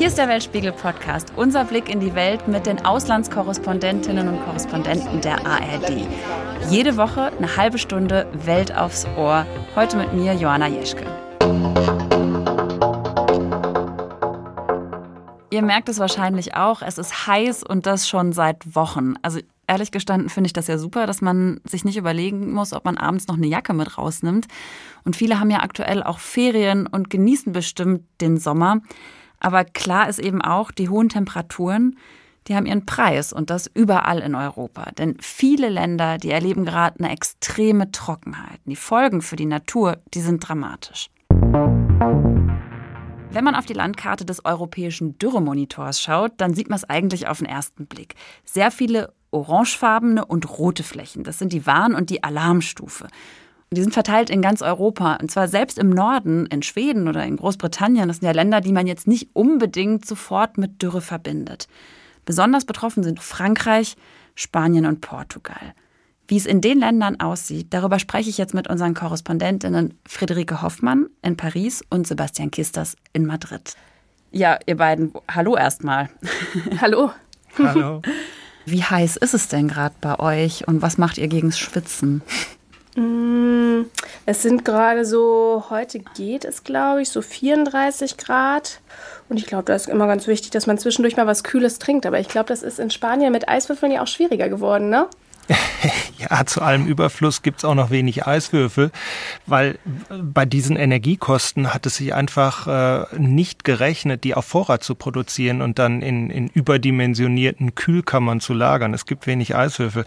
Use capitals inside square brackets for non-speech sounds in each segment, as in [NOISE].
Hier ist der Weltspiegel-Podcast, unser Blick in die Welt mit den Auslandskorrespondentinnen und Korrespondenten der ARD. Jede Woche eine halbe Stunde Welt aufs Ohr. Heute mit mir, Johanna Jeschke. Ihr merkt es wahrscheinlich auch, es ist heiß und das schon seit Wochen. Also ehrlich gestanden finde ich das ja super, dass man sich nicht überlegen muss, ob man abends noch eine Jacke mit rausnimmt. Und viele haben ja aktuell auch Ferien und genießen bestimmt den Sommer. Aber klar ist eben auch, die hohen Temperaturen, die haben ihren Preis und das überall in Europa. Denn viele Länder, die erleben gerade eine extreme Trockenheit. Die Folgen für die Natur, die sind dramatisch. Wenn man auf die Landkarte des europäischen Dürremonitors schaut, dann sieht man es eigentlich auf den ersten Blick. Sehr viele orangefarbene und rote Flächen. Das sind die Warn- und die Alarmstufe. Die sind verteilt in ganz Europa. Und zwar selbst im Norden, in Schweden oder in Großbritannien. Das sind ja Länder, die man jetzt nicht unbedingt sofort mit Dürre verbindet. Besonders betroffen sind Frankreich, Spanien und Portugal. Wie es in den Ländern aussieht, darüber spreche ich jetzt mit unseren Korrespondentinnen Friederike Hoffmann in Paris und Sebastian Kisters in Madrid. Ja, ihr beiden, hallo erstmal. [LAUGHS] Hallo. Hallo. Wie heiß ist es denn gerade bei euch und was macht ihr gegen Schwitzen? Mm, es sind gerade so, heute geht es, glaube ich, so 34 Grad. Und ich glaube, da ist immer ganz wichtig, dass man zwischendurch mal was Kühles trinkt. Aber ich glaube, das ist in Spanien mit Eiswürfeln ja auch schwieriger geworden, ne? [LAUGHS] ja, zu allem Überfluss gibt es auch noch wenig Eiswürfel, weil bei diesen Energiekosten hat es sich einfach äh, nicht gerechnet, die auf Vorrat zu produzieren und dann in, in überdimensionierten Kühlkammern zu lagern. Es gibt wenig Eiswürfel.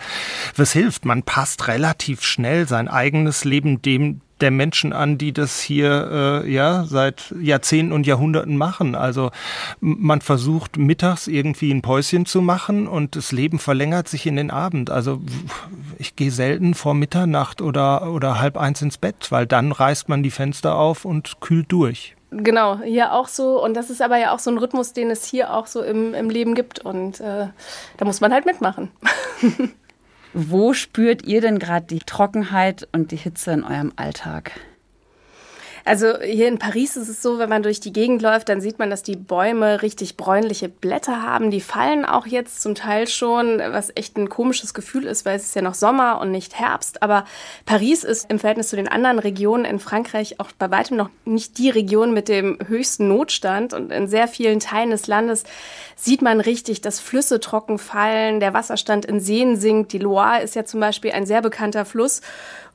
Was hilft? Man passt relativ schnell sein eigenes Leben dem der Menschen an, die das hier äh, ja seit Jahrzehnten und Jahrhunderten machen. Also man versucht mittags irgendwie ein Päuschen zu machen und das Leben verlängert sich in den Abend. Also ich gehe selten vor Mitternacht oder oder halb eins ins Bett, weil dann reißt man die Fenster auf und kühlt durch. Genau, hier auch so. Und das ist aber ja auch so ein Rhythmus, den es hier auch so im, im Leben gibt. Und äh, da muss man halt mitmachen. [LAUGHS] Wo spürt ihr denn gerade die Trockenheit und die Hitze in eurem Alltag? Also hier in Paris ist es so, wenn man durch die Gegend läuft, dann sieht man, dass die Bäume richtig bräunliche Blätter haben. Die fallen auch jetzt zum Teil schon, was echt ein komisches Gefühl ist, weil es ist ja noch Sommer und nicht Herbst. Aber Paris ist im Verhältnis zu den anderen Regionen in Frankreich auch bei weitem noch nicht die Region mit dem höchsten Notstand. Und in sehr vielen Teilen des Landes sieht man richtig, dass Flüsse trocken fallen, der Wasserstand in Seen sinkt. Die Loire ist ja zum Beispiel ein sehr bekannter Fluss.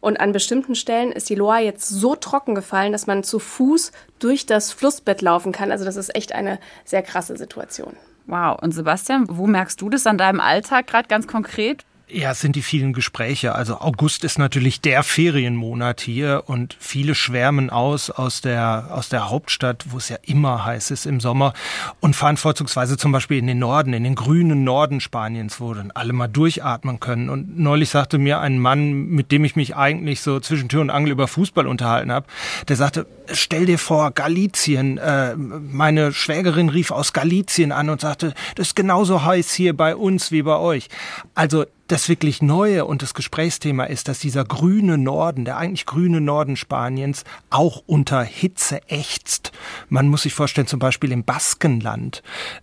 Und an bestimmten Stellen ist die Loire jetzt so trocken gefallen, dass man zu Fuß durch das Flussbett laufen kann. Also das ist echt eine sehr krasse Situation. Wow. Und Sebastian, wo merkst du das an deinem Alltag gerade ganz konkret? Ja, es sind die vielen Gespräche. Also August ist natürlich der Ferienmonat hier und viele schwärmen aus aus der aus der Hauptstadt, wo es ja immer heiß ist im Sommer und fahren vorzugsweise zum Beispiel in den Norden, in den grünen Norden Spaniens, wo dann alle mal durchatmen können. Und neulich sagte mir ein Mann, mit dem ich mich eigentlich so zwischen Tür und Angel über Fußball unterhalten habe, der sagte: Stell dir vor, Galizien. Äh, meine Schwägerin rief aus Galizien an und sagte, das ist genauso heiß hier bei uns wie bei euch. Also das wirklich Neue und das Gesprächsthema ist, dass dieser grüne Norden, der eigentlich grüne Norden Spaniens, auch unter Hitze ächzt. Man muss sich vorstellen, zum Beispiel im Baskenland,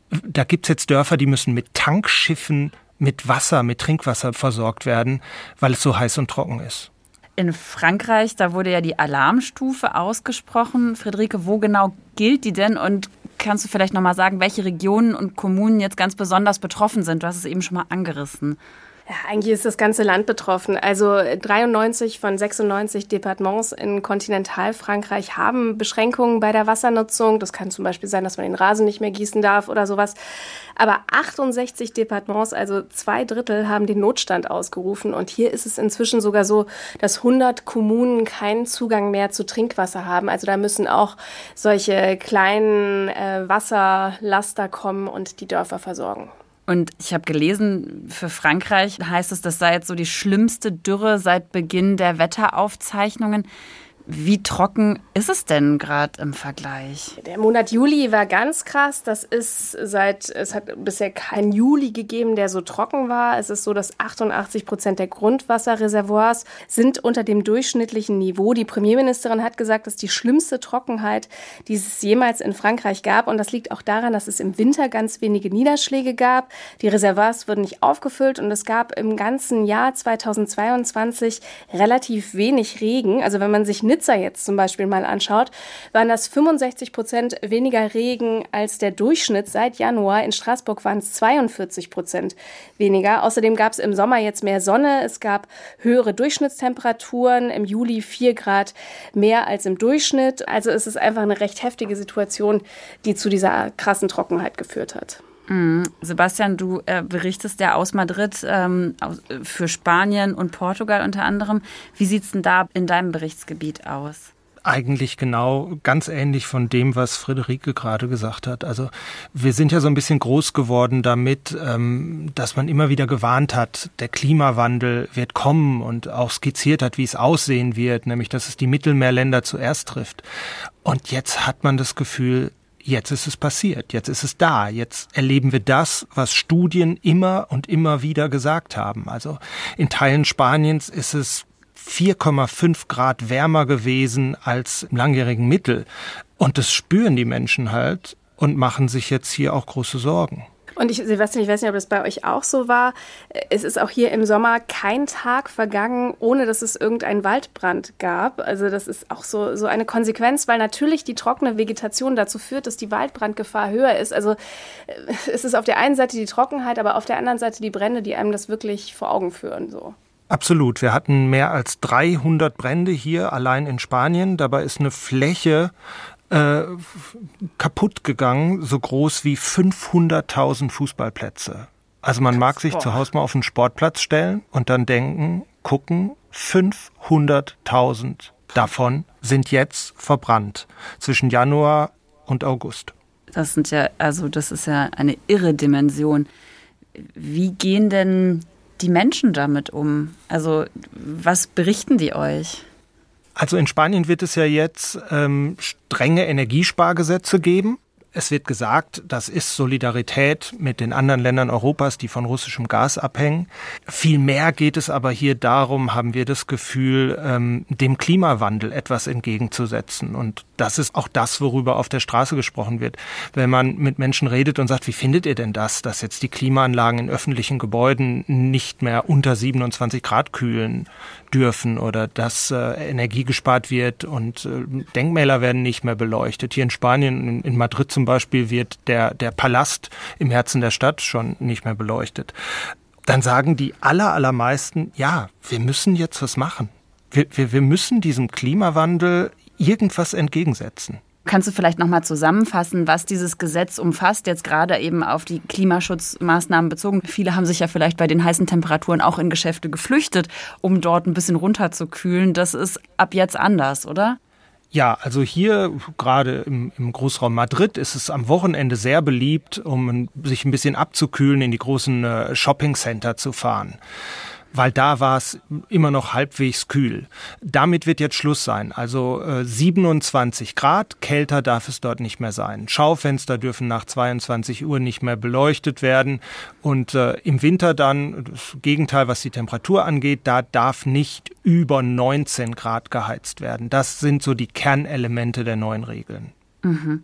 da gibt's jetzt Dörfer, die müssen mit Tankschiffen mit Wasser, mit Trinkwasser versorgt werden, weil es so heiß und trocken ist. In Frankreich, da wurde ja die Alarmstufe ausgesprochen. Friederike, wo genau gilt die denn und kannst du vielleicht nochmal sagen, welche Regionen und Kommunen jetzt ganz besonders betroffen sind? Du hast es eben schon mal angerissen. Ja, eigentlich ist das ganze Land betroffen. Also 93 von 96 Departements in Kontinentalfrankreich haben Beschränkungen bei der Wassernutzung. Das kann zum Beispiel sein, dass man den Rasen nicht mehr gießen darf oder sowas. Aber 68 Departements, also zwei Drittel, haben den Notstand ausgerufen. Und hier ist es inzwischen sogar so, dass 100 Kommunen keinen Zugang mehr zu Trinkwasser haben. Also da müssen auch solche kleinen äh, Wasserlaster kommen und die Dörfer versorgen. Und ich habe gelesen, für Frankreich heißt es, das sei jetzt so die schlimmste Dürre seit Beginn der Wetteraufzeichnungen. Wie trocken ist es denn gerade im Vergleich? Der Monat Juli war ganz krass. Das ist seit, es hat bisher keinen Juli gegeben, der so trocken war. Es ist so, dass 88 Prozent der Grundwasserreservoirs sind unter dem durchschnittlichen Niveau. Die Premierministerin hat gesagt, dass die schlimmste Trockenheit, die es jemals in Frankreich gab. Und das liegt auch daran, dass es im Winter ganz wenige Niederschläge gab. Die Reservoirs wurden nicht aufgefüllt und es gab im ganzen Jahr 2022 relativ wenig Regen. Also wenn man sich Nizza jetzt zum Beispiel mal anschaut, waren das 65 Prozent weniger Regen als der Durchschnitt seit Januar. In Straßburg waren es 42 Prozent weniger. Außerdem gab es im Sommer jetzt mehr Sonne. Es gab höhere Durchschnittstemperaturen. Im Juli 4 Grad mehr als im Durchschnitt. Also es ist einfach eine recht heftige Situation, die zu dieser krassen Trockenheit geführt hat. Mhm. Sebastian, du äh, berichtest ja aus Madrid ähm, aus, für Spanien und Portugal unter anderem. Wie sieht es denn da in deinem Berichtsgebiet aus? eigentlich genau ganz ähnlich von dem, was Friederike gerade gesagt hat. Also wir sind ja so ein bisschen groß geworden damit, ähm, dass man immer wieder gewarnt hat, der Klimawandel wird kommen und auch skizziert hat, wie es aussehen wird, nämlich dass es die Mittelmeerländer zuerst trifft. Und jetzt hat man das Gefühl, Jetzt ist es passiert, jetzt ist es da, jetzt erleben wir das, was Studien immer und immer wieder gesagt haben. Also in Teilen Spaniens ist es 4,5 Grad wärmer gewesen als im langjährigen Mittel. Und das spüren die Menschen halt und machen sich jetzt hier auch große Sorgen. Und ich, Sebastian, ich weiß nicht, ob das bei euch auch so war. Es ist auch hier im Sommer kein Tag vergangen, ohne dass es irgendeinen Waldbrand gab. Also das ist auch so, so eine Konsequenz, weil natürlich die trockene Vegetation dazu führt, dass die Waldbrandgefahr höher ist. Also äh, es ist auf der einen Seite die Trockenheit, aber auf der anderen Seite die Brände, die einem das wirklich vor Augen führen. So. Absolut. Wir hatten mehr als 300 Brände hier allein in Spanien. Dabei ist eine Fläche äh, kaputt gegangen, so groß wie 500.000 Fußballplätze. Also man mag sich Boah. zu Hause mal auf einen Sportplatz stellen und dann denken, gucken, 500.000 davon sind jetzt verbrannt zwischen Januar und August. Das sind ja, also das ist ja eine irre Dimension. Wie gehen denn die Menschen damit um? Also was berichten die euch? Also in Spanien wird es ja jetzt ähm, strenge Energiespargesetze geben. Es wird gesagt, das ist Solidarität mit den anderen Ländern Europas, die von russischem Gas abhängen. Viel mehr geht es aber hier darum, haben wir das Gefühl, ähm, dem Klimawandel etwas entgegenzusetzen. Und das ist auch das, worüber auf der Straße gesprochen wird. Wenn man mit Menschen redet und sagt, wie findet ihr denn das, dass jetzt die Klimaanlagen in öffentlichen Gebäuden nicht mehr unter 27 Grad kühlen dürfen oder dass äh, Energie gespart wird und äh, Denkmäler werden nicht mehr beleuchtet. Hier in Spanien, in, in Madrid zum Beispiel, wird der, der Palast im Herzen der Stadt schon nicht mehr beleuchtet. Dann sagen die aller, allermeisten, ja, wir müssen jetzt was machen. Wir, wir, wir müssen diesem Klimawandel irgendwas entgegensetzen. Kannst du vielleicht noch mal zusammenfassen, was dieses Gesetz umfasst, jetzt gerade eben auf die Klimaschutzmaßnahmen bezogen? Viele haben sich ja vielleicht bei den heißen Temperaturen auch in Geschäfte geflüchtet, um dort ein bisschen runterzukühlen. Das ist ab jetzt anders, oder? Ja, also hier gerade im, im, Großraum Madrid ist es am Wochenende sehr beliebt, um sich ein bisschen abzukühlen, in die großen äh, Shopping-Center zu fahren weil da war es immer noch halbwegs kühl. Damit wird jetzt Schluss sein. Also äh, 27 Grad, kälter darf es dort nicht mehr sein. Schaufenster dürfen nach 22 Uhr nicht mehr beleuchtet werden. Und äh, im Winter dann, das Gegenteil, was die Temperatur angeht, da darf nicht über 19 Grad geheizt werden. Das sind so die Kernelemente der neuen Regeln. Mhm.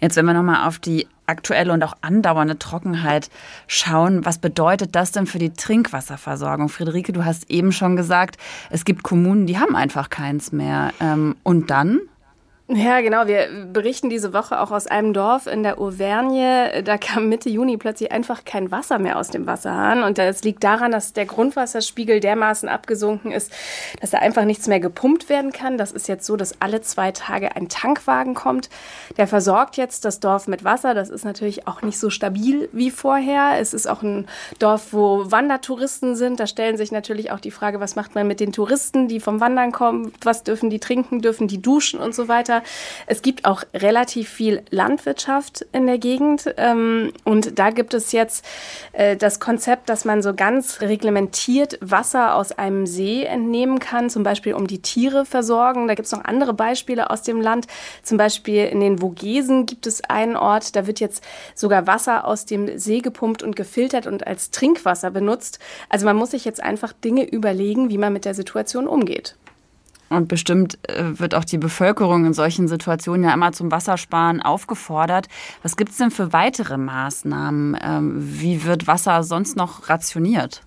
Jetzt, wenn wir nochmal auf die aktuelle und auch andauernde Trockenheit schauen, was bedeutet das denn für die Trinkwasserversorgung? Friederike, du hast eben schon gesagt, es gibt Kommunen, die haben einfach keins mehr. Ähm, und dann? Ja, genau. Wir berichten diese Woche auch aus einem Dorf in der Auvergne. Da kam Mitte Juni plötzlich einfach kein Wasser mehr aus dem Wasserhahn. Und das liegt daran, dass der Grundwasserspiegel dermaßen abgesunken ist, dass da einfach nichts mehr gepumpt werden kann. Das ist jetzt so, dass alle zwei Tage ein Tankwagen kommt. Der versorgt jetzt das Dorf mit Wasser. Das ist natürlich auch nicht so stabil wie vorher. Es ist auch ein Dorf, wo Wandertouristen sind. Da stellen sich natürlich auch die Frage, was macht man mit den Touristen, die vom Wandern kommen? Was dürfen die trinken? Dürfen die duschen und so weiter? Es gibt auch relativ viel Landwirtschaft in der Gegend. Ähm, und da gibt es jetzt äh, das Konzept, dass man so ganz reglementiert Wasser aus einem See entnehmen kann, zum Beispiel um die Tiere versorgen. Da gibt es noch andere Beispiele aus dem Land. Zum Beispiel in den Vogesen gibt es einen Ort, da wird jetzt sogar Wasser aus dem See gepumpt und gefiltert und als Trinkwasser benutzt. Also man muss sich jetzt einfach Dinge überlegen, wie man mit der Situation umgeht. Und bestimmt äh, wird auch die Bevölkerung in solchen Situationen ja immer zum Wassersparen aufgefordert. Was gibt es denn für weitere Maßnahmen? Ähm, wie wird Wasser sonst noch rationiert?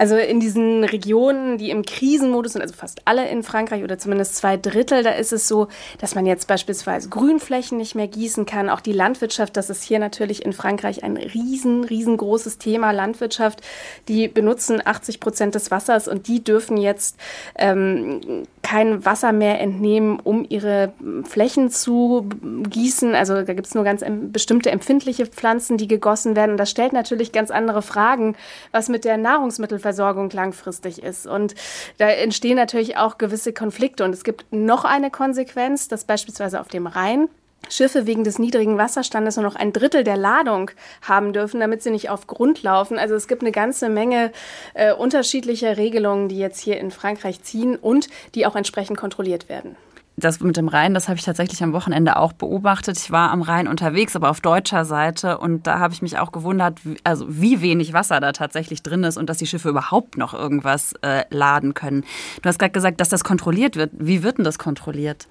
Also in diesen Regionen, die im Krisenmodus sind, also fast alle in Frankreich oder zumindest zwei Drittel, da ist es so, dass man jetzt beispielsweise Grünflächen nicht mehr gießen kann. Auch die Landwirtschaft, das ist hier natürlich in Frankreich ein riesen, riesengroßes Thema. Landwirtschaft, die benutzen 80 Prozent des Wassers und die dürfen jetzt ähm, kein Wasser mehr entnehmen, um ihre Flächen zu gießen. Also da gibt es nur ganz bestimmte empfindliche Pflanzen, die gegossen werden. Und das stellt natürlich ganz andere Fragen, was mit der Nahrungsmittelversorgung Versorgung langfristig ist. Und da entstehen natürlich auch gewisse Konflikte. Und es gibt noch eine Konsequenz, dass beispielsweise auf dem Rhein Schiffe wegen des niedrigen Wasserstandes nur noch ein Drittel der Ladung haben dürfen, damit sie nicht auf Grund laufen. Also es gibt eine ganze Menge äh, unterschiedlicher Regelungen, die jetzt hier in Frankreich ziehen und die auch entsprechend kontrolliert werden das mit dem Rhein, das habe ich tatsächlich am Wochenende auch beobachtet. Ich war am Rhein unterwegs, aber auf deutscher Seite und da habe ich mich auch gewundert, wie, also wie wenig Wasser da tatsächlich drin ist und dass die Schiffe überhaupt noch irgendwas äh, laden können. Du hast gerade gesagt, dass das kontrolliert wird. Wie wird denn das kontrolliert?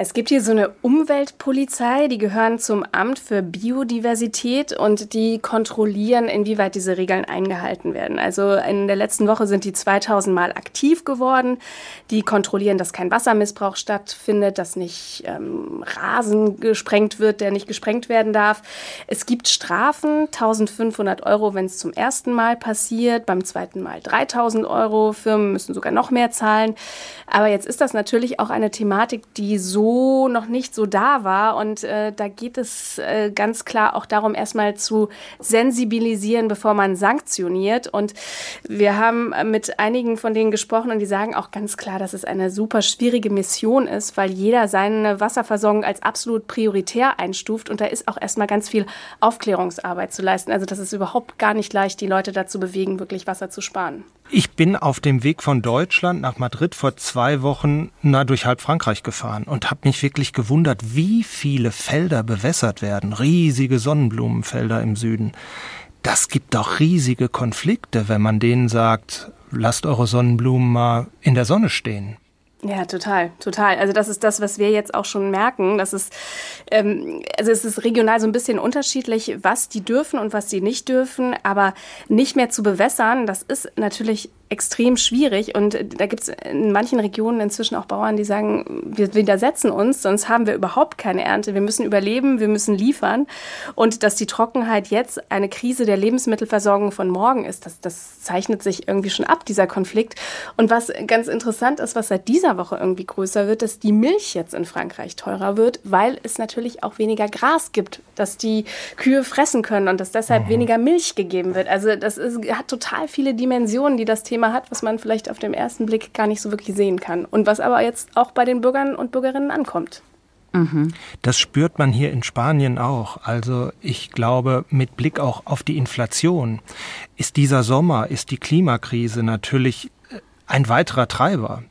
Es gibt hier so eine Umweltpolizei, die gehören zum Amt für Biodiversität und die kontrollieren, inwieweit diese Regeln eingehalten werden. Also in der letzten Woche sind die 2000 Mal aktiv geworden. Die kontrollieren, dass kein Wassermissbrauch stattfindet, dass nicht ähm, Rasen gesprengt wird, der nicht gesprengt werden darf. Es gibt Strafen, 1500 Euro, wenn es zum ersten Mal passiert, beim zweiten Mal 3000 Euro. Firmen müssen sogar noch mehr zahlen. Aber jetzt ist das natürlich auch eine Thematik, die so noch nicht so da war. Und äh, da geht es äh, ganz klar auch darum, erstmal zu sensibilisieren, bevor man sanktioniert. Und wir haben mit einigen von denen gesprochen und die sagen auch ganz klar, dass es eine super schwierige Mission ist, weil jeder seine Wasserversorgung als absolut prioritär einstuft. Und da ist auch erstmal ganz viel Aufklärungsarbeit zu leisten. Also das ist überhaupt gar nicht leicht, die Leute dazu bewegen, wirklich Wasser zu sparen. Ich bin auf dem Weg von Deutschland nach Madrid vor zwei Wochen na, durch halb Frankreich gefahren und habe mich wirklich gewundert, wie viele Felder bewässert werden. Riesige Sonnenblumenfelder im Süden. Das gibt doch riesige Konflikte, wenn man denen sagt, lasst eure Sonnenblumen mal in der Sonne stehen. Ja, total, total. Also das ist das, was wir jetzt auch schon merken. Das ist, ähm, also es ist regional so ein bisschen unterschiedlich, was die dürfen und was sie nicht dürfen. Aber nicht mehr zu bewässern, das ist natürlich extrem schwierig. Und da gibt es in manchen Regionen inzwischen auch Bauern, die sagen, wir widersetzen uns, sonst haben wir überhaupt keine Ernte. Wir müssen überleben, wir müssen liefern. Und dass die Trockenheit jetzt eine Krise der Lebensmittelversorgung von morgen ist, das, das zeichnet sich irgendwie schon ab, dieser Konflikt. Und was ganz interessant ist, was seit dieser Woche irgendwie größer wird, dass die Milch jetzt in Frankreich teurer wird, weil es natürlich auch weniger Gras gibt, dass die Kühe fressen können und dass deshalb mhm. weniger Milch gegeben wird. Also das ist, hat total viele Dimensionen, die das Thema Thema hat, was man vielleicht auf den ersten Blick gar nicht so wirklich sehen kann. Und was aber jetzt auch bei den Bürgern und Bürgerinnen ankommt. Mhm. Das spürt man hier in Spanien auch. Also ich glaube, mit Blick auch auf die Inflation ist dieser Sommer, ist die Klimakrise natürlich ein weiterer Treiber.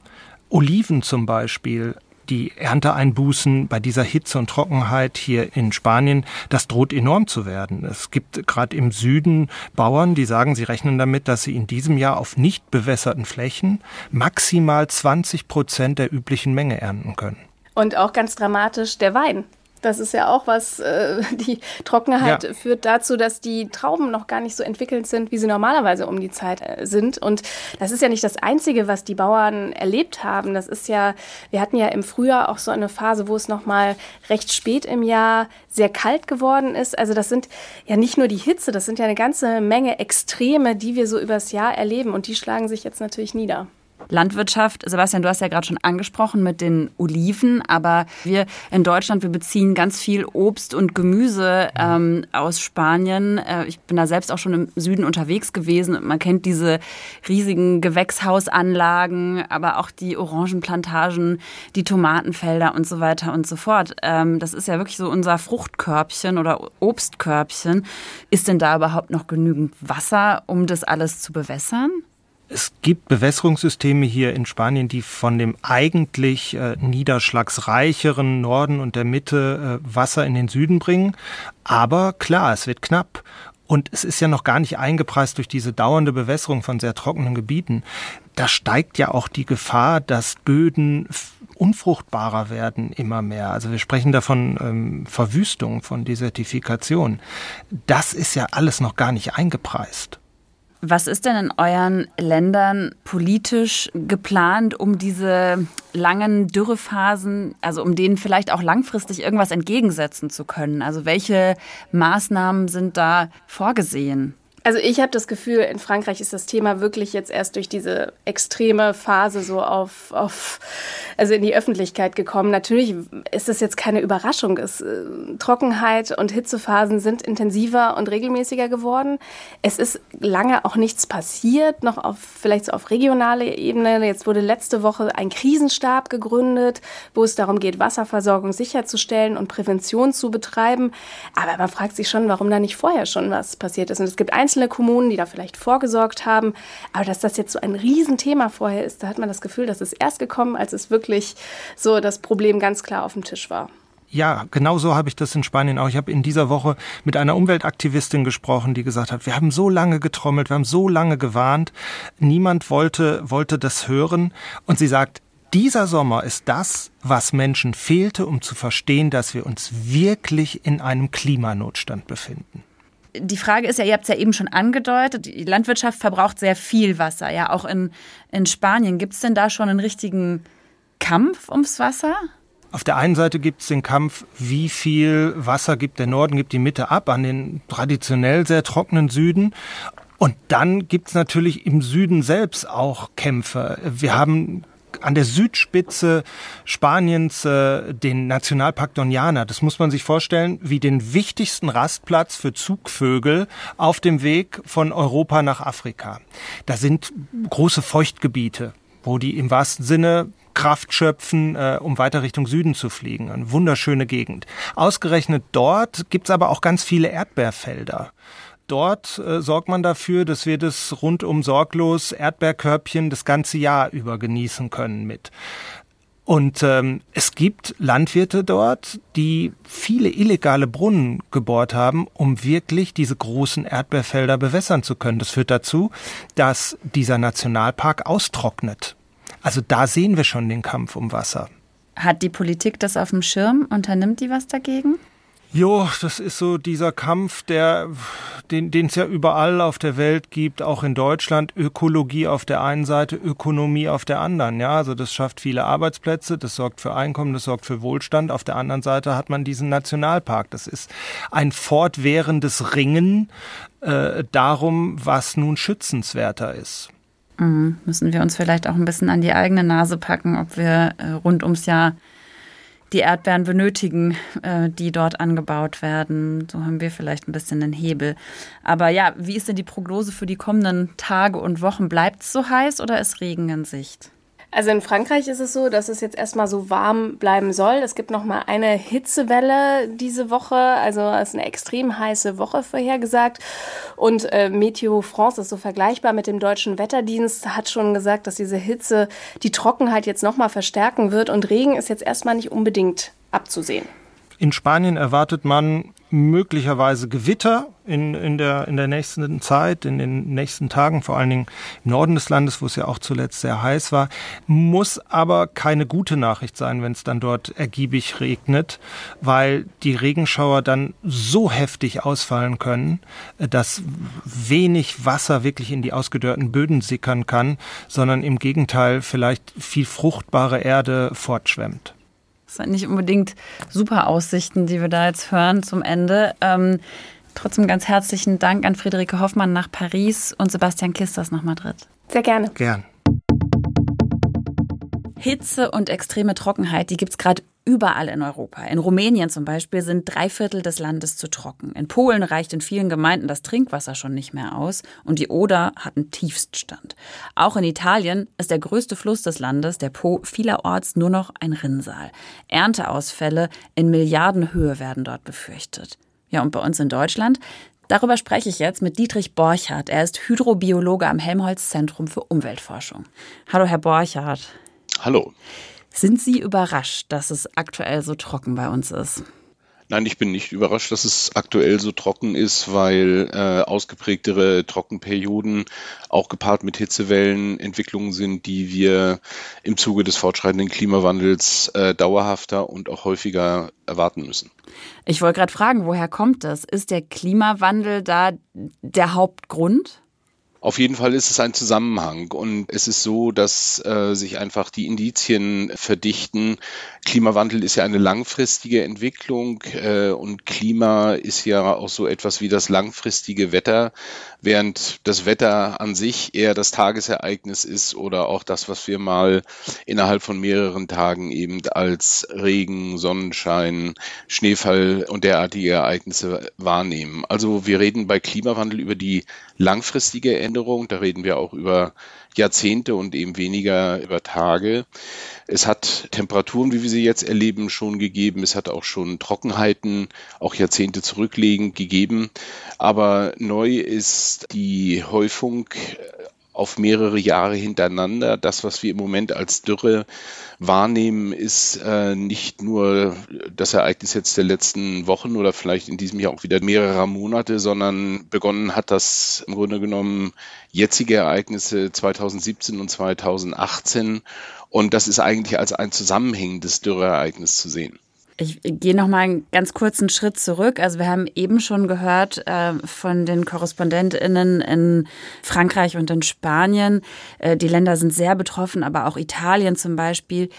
Oliven zum Beispiel die Ernteeinbußen bei dieser Hitze und Trockenheit hier in Spanien, das droht enorm zu werden. Es gibt gerade im Süden Bauern, die sagen, sie rechnen damit, dass sie in diesem Jahr auf nicht bewässerten Flächen maximal 20 Prozent der üblichen Menge ernten können. Und auch ganz dramatisch der Wein. Das ist ja auch was, äh, [LAUGHS] die Trockenheit ja. führt dazu, dass die Trauben noch gar nicht so entwickelt sind, wie sie normalerweise um die Zeit äh, sind. Und das ist ja nicht das Einzige, was die Bauern erlebt haben. Das ist ja, wir hatten ja im Frühjahr auch so eine Phase, wo es nochmal recht spät im Jahr sehr kalt geworden ist. Also das sind ja nicht nur die Hitze, das sind ja eine ganze Menge Extreme, die wir so übers Jahr erleben. Und die schlagen sich jetzt natürlich nieder. Landwirtschaft, Sebastian, du hast ja gerade schon angesprochen mit den Oliven, aber wir in Deutschland, wir beziehen ganz viel Obst und Gemüse ähm, aus Spanien. Äh, ich bin da selbst auch schon im Süden unterwegs gewesen. Man kennt diese riesigen Gewächshausanlagen, aber auch die Orangenplantagen, die Tomatenfelder und so weiter und so fort. Ähm, das ist ja wirklich so unser Fruchtkörbchen oder Obstkörbchen. Ist denn da überhaupt noch genügend Wasser, um das alles zu bewässern? Es gibt Bewässerungssysteme hier in Spanien, die von dem eigentlich äh, niederschlagsreicheren Norden und der Mitte äh, Wasser in den Süden bringen. Aber klar, es wird knapp. Und es ist ja noch gar nicht eingepreist durch diese dauernde Bewässerung von sehr trockenen Gebieten. Da steigt ja auch die Gefahr, dass Böden unfruchtbarer werden immer mehr. Also wir sprechen davon ähm, Verwüstung, von Desertifikation. Das ist ja alles noch gar nicht eingepreist. Was ist denn in euren Ländern politisch geplant, um diese langen Dürrephasen, also um denen vielleicht auch langfristig irgendwas entgegensetzen zu können? Also welche Maßnahmen sind da vorgesehen? Also ich habe das Gefühl, in Frankreich ist das Thema wirklich jetzt erst durch diese extreme Phase so auf, auf also in die Öffentlichkeit gekommen. Natürlich ist das jetzt keine Überraschung. Es, äh, Trockenheit und Hitzephasen sind intensiver und regelmäßiger geworden. Es ist lange auch nichts passiert, noch auf vielleicht so auf regionaler Ebene. Jetzt wurde letzte Woche ein Krisenstab gegründet, wo es darum geht, Wasserversorgung sicherzustellen und Prävention zu betreiben. Aber man fragt sich schon, warum da nicht vorher schon was passiert ist. Und es gibt einzelne einzelne Kommunen, die da vielleicht vorgesorgt haben. Aber dass das jetzt so ein Riesenthema vorher ist, da hat man das Gefühl, dass es erst gekommen, als es wirklich so das Problem ganz klar auf dem Tisch war. Ja, genau so habe ich das in Spanien auch. Ich habe in dieser Woche mit einer Umweltaktivistin gesprochen, die gesagt hat, wir haben so lange getrommelt, wir haben so lange gewarnt, niemand wollte, wollte das hören. Und sie sagt, dieser Sommer ist das, was Menschen fehlte, um zu verstehen, dass wir uns wirklich in einem Klimanotstand befinden die Frage ist ja, ihr habt es ja eben schon angedeutet, die Landwirtschaft verbraucht sehr viel Wasser. Ja, auch in, in Spanien. Gibt es denn da schon einen richtigen Kampf ums Wasser? Auf der einen Seite gibt es den Kampf, wie viel Wasser gibt der Norden, gibt die Mitte ab an den traditionell sehr trockenen Süden. Und dann gibt es natürlich im Süden selbst auch Kämpfe. Wir haben an der Südspitze Spaniens äh, den Nationalpark Doñana. Das muss man sich vorstellen wie den wichtigsten Rastplatz für Zugvögel auf dem Weg von Europa nach Afrika. Da sind große Feuchtgebiete, wo die im wahrsten Sinne Kraft schöpfen, äh, um weiter Richtung Süden zu fliegen. Eine wunderschöne Gegend. Ausgerechnet dort gibt's aber auch ganz viele Erdbeerfelder. Dort äh, sorgt man dafür, dass wir das rundum sorglos Erdbeerkörbchen das ganze Jahr über genießen können mit. Und ähm, es gibt Landwirte dort, die viele illegale Brunnen gebohrt haben, um wirklich diese großen Erdbeerfelder bewässern zu können. Das führt dazu, dass dieser Nationalpark austrocknet. Also da sehen wir schon den Kampf um Wasser. Hat die Politik das auf dem Schirm? Unternimmt die was dagegen? Jo, das ist so dieser Kampf, der, den es ja überall auf der Welt gibt, auch in Deutschland. Ökologie auf der einen Seite, Ökonomie auf der anderen. Ja, also das schafft viele Arbeitsplätze, das sorgt für Einkommen, das sorgt für Wohlstand. Auf der anderen Seite hat man diesen Nationalpark. Das ist ein fortwährendes Ringen äh, darum, was nun schützenswerter ist. Mhm. Müssen wir uns vielleicht auch ein bisschen an die eigene Nase packen, ob wir äh, rund ums Jahr die Erdbeeren benötigen, äh, die dort angebaut werden. So haben wir vielleicht ein bisschen den Hebel. Aber ja, wie ist denn die Prognose für die kommenden Tage und Wochen? Bleibt es so heiß oder ist Regen in Sicht? Also in Frankreich ist es so, dass es jetzt erstmal so warm bleiben soll. Es gibt noch mal eine Hitzewelle diese Woche, also es ist eine extrem heiße Woche vorhergesagt. Und äh, Meteo France ist so vergleichbar mit dem deutschen Wetterdienst, hat schon gesagt, dass diese Hitze die Trockenheit jetzt noch mal verstärken wird und Regen ist jetzt erstmal nicht unbedingt abzusehen. In Spanien erwartet man möglicherweise Gewitter in, in, der, in der nächsten Zeit, in den nächsten Tagen, vor allen Dingen im Norden des Landes, wo es ja auch zuletzt sehr heiß war, muss aber keine gute Nachricht sein, wenn es dann dort ergiebig regnet, weil die Regenschauer dann so heftig ausfallen können, dass wenig Wasser wirklich in die ausgedörrten Böden sickern kann, sondern im Gegenteil vielleicht viel fruchtbare Erde fortschwemmt. Das sind nicht unbedingt super Aussichten, die wir da jetzt hören zum Ende. Ähm, trotzdem ganz herzlichen Dank an Friederike Hoffmann nach Paris und Sebastian Kisters nach Madrid. Sehr gerne. Gern. Hitze und extreme Trockenheit, die gibt es gerade überall in Europa. In Rumänien zum Beispiel sind drei Viertel des Landes zu trocken. In Polen reicht in vielen Gemeinden das Trinkwasser schon nicht mehr aus und die Oder hat einen Tiefststand. Auch in Italien ist der größte Fluss des Landes, der Po, vielerorts nur noch ein Rinnsal. Ernteausfälle in Milliardenhöhe werden dort befürchtet. Ja, und bei uns in Deutschland, darüber spreche ich jetzt mit Dietrich Borchardt. Er ist Hydrobiologe am Helmholtz Zentrum für Umweltforschung. Hallo, Herr Borchardt. Hallo. Sind Sie überrascht, dass es aktuell so trocken bei uns ist? Nein, ich bin nicht überrascht, dass es aktuell so trocken ist, weil äh, ausgeprägtere Trockenperioden auch gepaart mit Hitzewellen Entwicklungen sind, die wir im Zuge des fortschreitenden Klimawandels äh, dauerhafter und auch häufiger erwarten müssen. Ich wollte gerade fragen, woher kommt das? Ist der Klimawandel da der Hauptgrund? Auf jeden Fall ist es ein Zusammenhang und es ist so, dass äh, sich einfach die Indizien verdichten. Klimawandel ist ja eine langfristige Entwicklung äh, und Klima ist ja auch so etwas wie das langfristige Wetter, während das Wetter an sich eher das Tagesereignis ist oder auch das, was wir mal innerhalb von mehreren Tagen eben als Regen, Sonnenschein, Schneefall und derartige Ereignisse wahrnehmen. Also wir reden bei Klimawandel über die langfristige Änderung, da reden wir auch über Jahrzehnte und eben weniger über Tage. Es hat Temperaturen, wie wir sie jetzt erleben, schon gegeben. Es hat auch schon Trockenheiten, auch Jahrzehnte zurückliegend gegeben. Aber neu ist die Häufung auf mehrere Jahre hintereinander. Das, was wir im Moment als Dürre wahrnehmen, ist äh, nicht nur das Ereignis jetzt der letzten Wochen oder vielleicht in diesem Jahr auch wieder mehrerer Monate, sondern begonnen hat das im Grunde genommen jetzige Ereignisse 2017 und 2018. Und das ist eigentlich als ein zusammenhängendes Dürreereignis zu sehen. Ich gehe noch mal einen ganz kurzen Schritt zurück. Also wir haben eben schon gehört äh, von den Korrespondentinnen in Frankreich und in Spanien. Äh, die Länder sind sehr betroffen, aber auch Italien zum Beispiel.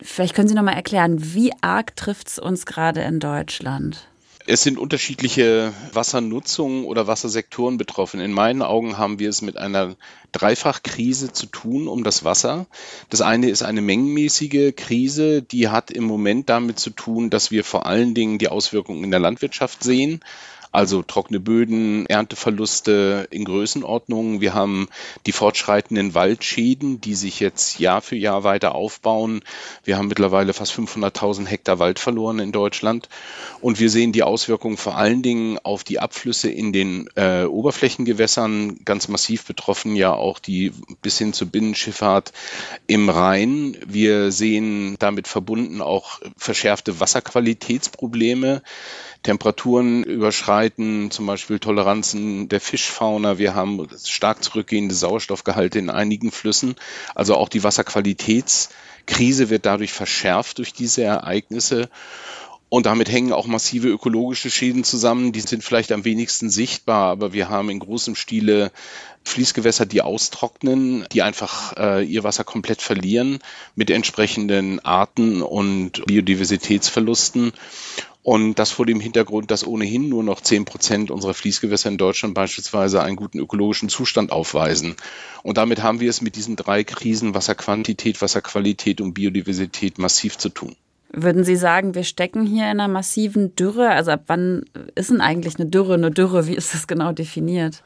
Vielleicht können Sie noch mal erklären, wie arg trifft es uns gerade in Deutschland? Es sind unterschiedliche Wassernutzungen oder Wassersektoren betroffen. In meinen Augen haben wir es mit einer Dreifachkrise zu tun um das Wasser. Das eine ist eine mengenmäßige Krise, die hat im Moment damit zu tun, dass wir vor allen Dingen die Auswirkungen in der Landwirtschaft sehen. Also trockene Böden, Ernteverluste in Größenordnungen. Wir haben die fortschreitenden Waldschäden, die sich jetzt Jahr für Jahr weiter aufbauen. Wir haben mittlerweile fast 500.000 Hektar Wald verloren in Deutschland. Und wir sehen die Auswirkungen vor allen Dingen auf die Abflüsse in den äh, Oberflächengewässern. Ganz massiv betroffen ja auch die bis hin zur Binnenschifffahrt im Rhein. Wir sehen damit verbunden auch verschärfte Wasserqualitätsprobleme. Temperaturen überschreiten, zum Beispiel Toleranzen der Fischfauna. Wir haben stark zurückgehende Sauerstoffgehalte in einigen Flüssen. Also auch die Wasserqualitätskrise wird dadurch verschärft durch diese Ereignisse. Und damit hängen auch massive ökologische Schäden zusammen. Die sind vielleicht am wenigsten sichtbar, aber wir haben in großem Stile Fließgewässer, die austrocknen, die einfach äh, ihr Wasser komplett verlieren mit entsprechenden Arten und Biodiversitätsverlusten. Und das vor dem Hintergrund, dass ohnehin nur noch zehn Prozent unserer Fließgewässer in Deutschland beispielsweise einen guten ökologischen Zustand aufweisen. Und damit haben wir es mit diesen drei Krisen Wasserquantität, Wasserqualität und Biodiversität massiv zu tun. Würden Sie sagen, wir stecken hier in einer massiven Dürre? Also ab wann ist denn eigentlich eine Dürre eine Dürre? Wie ist das genau definiert?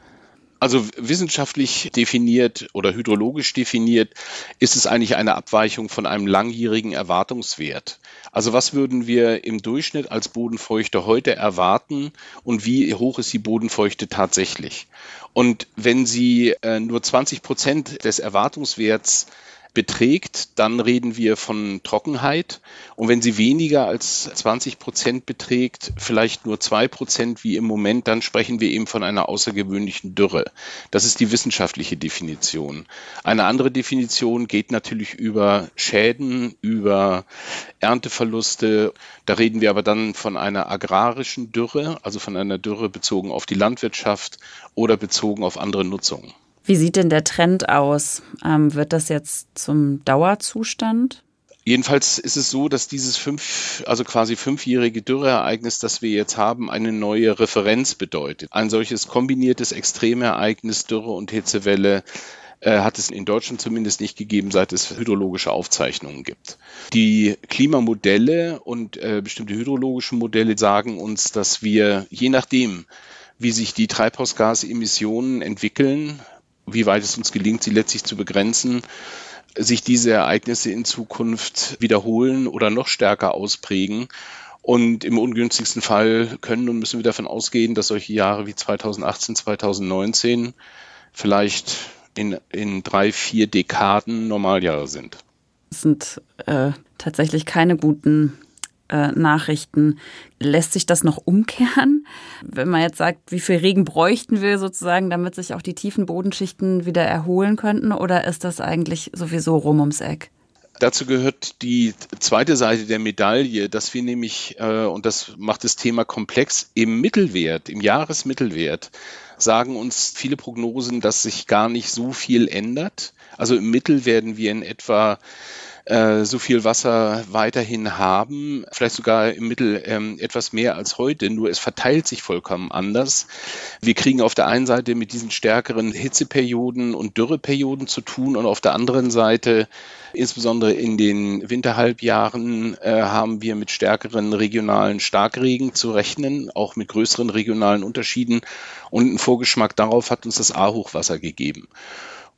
Also wissenschaftlich definiert oder hydrologisch definiert ist es eigentlich eine Abweichung von einem langjährigen Erwartungswert. Also was würden wir im Durchschnitt als Bodenfeuchte heute erwarten und wie hoch ist die Bodenfeuchte tatsächlich? Und wenn Sie äh, nur 20 Prozent des Erwartungswerts beträgt, dann reden wir von Trockenheit. Und wenn sie weniger als 20 Prozent beträgt, vielleicht nur zwei Prozent wie im Moment, dann sprechen wir eben von einer außergewöhnlichen Dürre. Das ist die wissenschaftliche Definition. Eine andere Definition geht natürlich über Schäden, über Ernteverluste. Da reden wir aber dann von einer agrarischen Dürre, also von einer Dürre bezogen auf die Landwirtschaft oder bezogen auf andere Nutzungen. Wie sieht denn der Trend aus? Ähm, wird das jetzt zum Dauerzustand? Jedenfalls ist es so, dass dieses fünf, also quasi fünfjährige Dürreereignis, das wir jetzt haben, eine neue Referenz bedeutet. Ein solches kombiniertes Extremereignis, Dürre und Hitzewelle, äh, hat es in Deutschland zumindest nicht gegeben, seit es hydrologische Aufzeichnungen gibt. Die Klimamodelle und äh, bestimmte hydrologische Modelle sagen uns, dass wir je nachdem, wie sich die Treibhausgasemissionen entwickeln, wie weit es uns gelingt, sie letztlich zu begrenzen, sich diese Ereignisse in Zukunft wiederholen oder noch stärker ausprägen. Und im ungünstigsten Fall können und müssen wir davon ausgehen, dass solche Jahre wie 2018, 2019 vielleicht in, in drei, vier Dekaden Normaljahre sind. Das sind äh, tatsächlich keine guten Nachrichten. Lässt sich das noch umkehren? Wenn man jetzt sagt, wie viel Regen bräuchten wir sozusagen, damit sich auch die tiefen Bodenschichten wieder erholen könnten? Oder ist das eigentlich sowieso rum ums Eck? Dazu gehört die zweite Seite der Medaille, dass wir nämlich, äh, und das macht das Thema komplex, im Mittelwert, im Jahresmittelwert, sagen uns viele Prognosen, dass sich gar nicht so viel ändert. Also im Mittel werden wir in etwa äh, so viel Wasser weiterhin haben, vielleicht sogar im Mittel ähm, etwas mehr als heute, nur es verteilt sich vollkommen anders. Wir kriegen auf der einen Seite mit diesen stärkeren Hitzeperioden und Dürreperioden zu tun und auf der anderen Seite, insbesondere in den Winterhalbjahren, äh, haben wir mit stärkeren regionalen Starkregen zu rechnen, auch mit größeren regionalen Unterschieden und ein Vorgeschmack darauf hat uns das A-Hochwasser gegeben.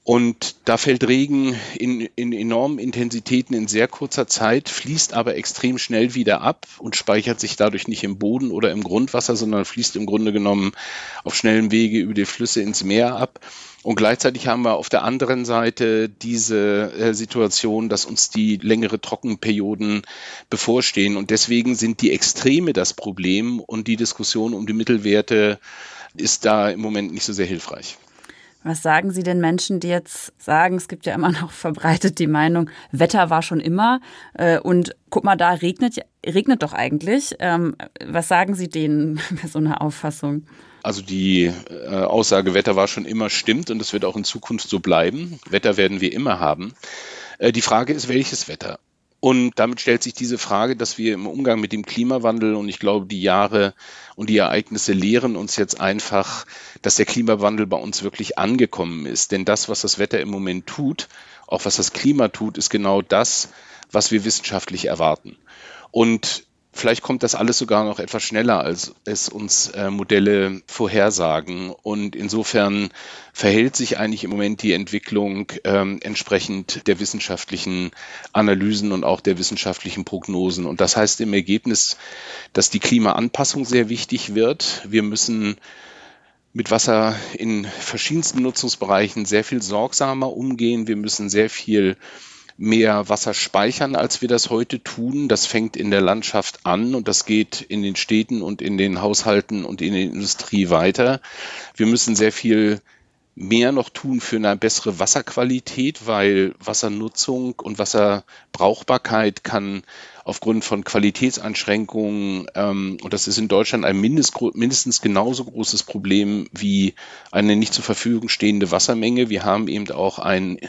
Und da fällt Regen in, in enormen Intensitäten in sehr kurzer Zeit, fließt aber extrem schnell wieder ab und speichert sich dadurch nicht im Boden oder im Grundwasser, sondern fließt im Grunde genommen auf schnellem Wege über die Flüsse ins Meer ab. Und gleichzeitig haben wir auf der anderen Seite diese äh, Situation, dass uns die längere Trockenperioden bevorstehen. Und deswegen sind die Extreme das Problem und die Diskussion um die Mittelwerte ist da im Moment nicht so sehr hilfreich. Was sagen Sie den Menschen, die jetzt sagen, es gibt ja immer noch verbreitet die Meinung, Wetter war schon immer äh, und guck mal, da regnet, regnet doch eigentlich. Ähm, was sagen Sie denen [LAUGHS] bei so einer Auffassung? Also die äh, Aussage, Wetter war schon immer stimmt und es wird auch in Zukunft so bleiben. Wetter werden wir immer haben. Äh, die Frage ist, welches Wetter? Und damit stellt sich diese Frage, dass wir im Umgang mit dem Klimawandel und ich glaube, die Jahre und die Ereignisse lehren uns jetzt einfach, dass der Klimawandel bei uns wirklich angekommen ist. Denn das, was das Wetter im Moment tut, auch was das Klima tut, ist genau das, was wir wissenschaftlich erwarten. Und Vielleicht kommt das alles sogar noch etwas schneller, als es uns äh, Modelle vorhersagen. Und insofern verhält sich eigentlich im Moment die Entwicklung ähm, entsprechend der wissenschaftlichen Analysen und auch der wissenschaftlichen Prognosen. Und das heißt im Ergebnis, dass die Klimaanpassung sehr wichtig wird. Wir müssen mit Wasser in verschiedensten Nutzungsbereichen sehr viel sorgsamer umgehen. Wir müssen sehr viel mehr Wasser speichern, als wir das heute tun. Das fängt in der Landschaft an und das geht in den Städten und in den Haushalten und in der Industrie weiter. Wir müssen sehr viel mehr noch tun für eine bessere Wasserqualität, weil Wassernutzung und Wasserbrauchbarkeit kann aufgrund von Qualitätsanschränkungen, ähm, und das ist in Deutschland ein mindest, mindestens genauso großes Problem wie eine nicht zur Verfügung stehende Wassermenge. Wir haben eben auch ein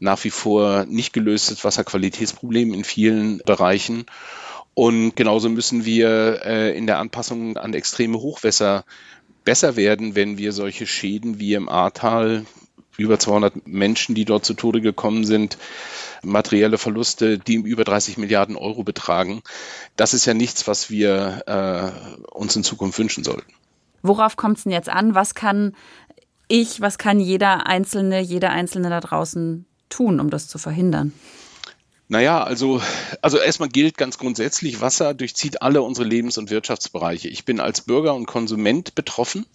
nach wie vor nicht gelöstes Wasserqualitätsproblem in vielen Bereichen. Und genauso müssen wir äh, in der Anpassung an extreme Hochwässer besser werden, wenn wir solche Schäden wie im Ahrtal, über 200 Menschen, die dort zu Tode gekommen sind, materielle Verluste, die über 30 Milliarden Euro betragen. Das ist ja nichts, was wir äh, uns in Zukunft wünschen sollten. Worauf kommt es denn jetzt an? Was kann ich, was kann jeder Einzelne, jeder Einzelne da draußen tun, um das zu verhindern? Naja, also, also erstmal gilt ganz grundsätzlich, Wasser durchzieht alle unsere Lebens- und Wirtschaftsbereiche. Ich bin als Bürger und Konsument betroffen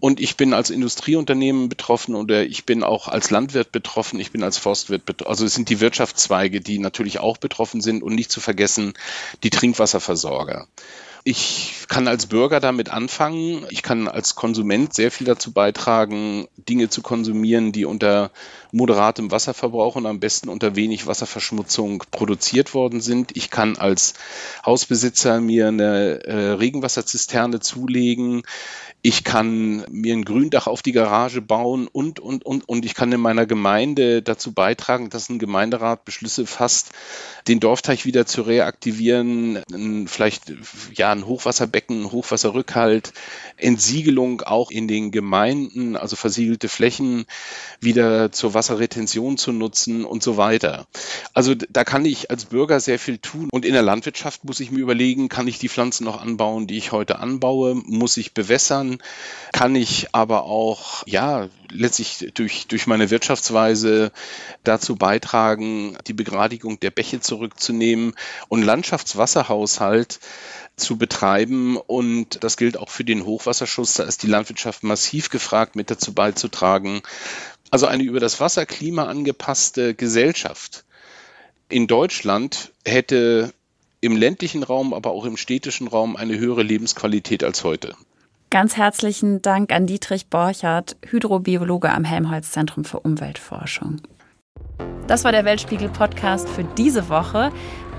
und ich bin als Industrieunternehmen betroffen oder ich bin auch als Landwirt betroffen, ich bin als Forstwirt betroffen. Also es sind die Wirtschaftszweige, die natürlich auch betroffen sind und nicht zu vergessen die Trinkwasserversorger. Ich kann als Bürger damit anfangen. Ich kann als Konsument sehr viel dazu beitragen, Dinge zu konsumieren, die unter moderatem Wasserverbrauch und am besten unter wenig Wasserverschmutzung produziert worden sind. Ich kann als Hausbesitzer mir eine äh, Regenwasserzisterne zulegen. Ich kann mir ein Gründach auf die Garage bauen und, und, und, und ich kann in meiner Gemeinde dazu beitragen, dass ein Gemeinderat Beschlüsse fasst, den Dorfteich wieder zu reaktivieren, vielleicht, ja, ein Hochwasserbecken, Hochwasserrückhalt, Entsiegelung auch in den Gemeinden, also versiegelte Flächen wieder zur Wasserretention zu nutzen und so weiter. Also da kann ich als Bürger sehr viel tun. Und in der Landwirtschaft muss ich mir überlegen, kann ich die Pflanzen noch anbauen, die ich heute anbaue? Muss ich bewässern? Kann ich aber auch, ja, letztlich durch, durch meine Wirtschaftsweise dazu beitragen, die Begradigung der Bäche zurückzunehmen und Landschaftswasserhaushalt zu betreiben. Und das gilt auch für den Hochwasserschutz. Da ist die Landwirtschaft massiv gefragt, mit dazu beizutragen. Also eine über das Wasserklima angepasste Gesellschaft in Deutschland hätte im ländlichen Raum, aber auch im städtischen Raum eine höhere Lebensqualität als heute. Ganz herzlichen Dank an Dietrich Borchardt, Hydrobiologe am Helmholtz Zentrum für Umweltforschung. Das war der Weltspiegel Podcast für diese Woche.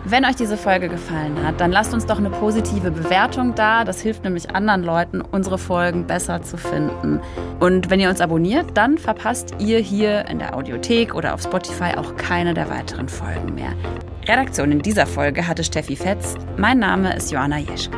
Wenn euch diese Folge gefallen hat, dann lasst uns doch eine positive Bewertung da. Das hilft nämlich anderen Leuten, unsere Folgen besser zu finden. Und wenn ihr uns abonniert, dann verpasst ihr hier in der Audiothek oder auf Spotify auch keine der weiteren Folgen mehr. Redaktion in dieser Folge hatte Steffi Fetz. Mein Name ist Joanna Jeschke.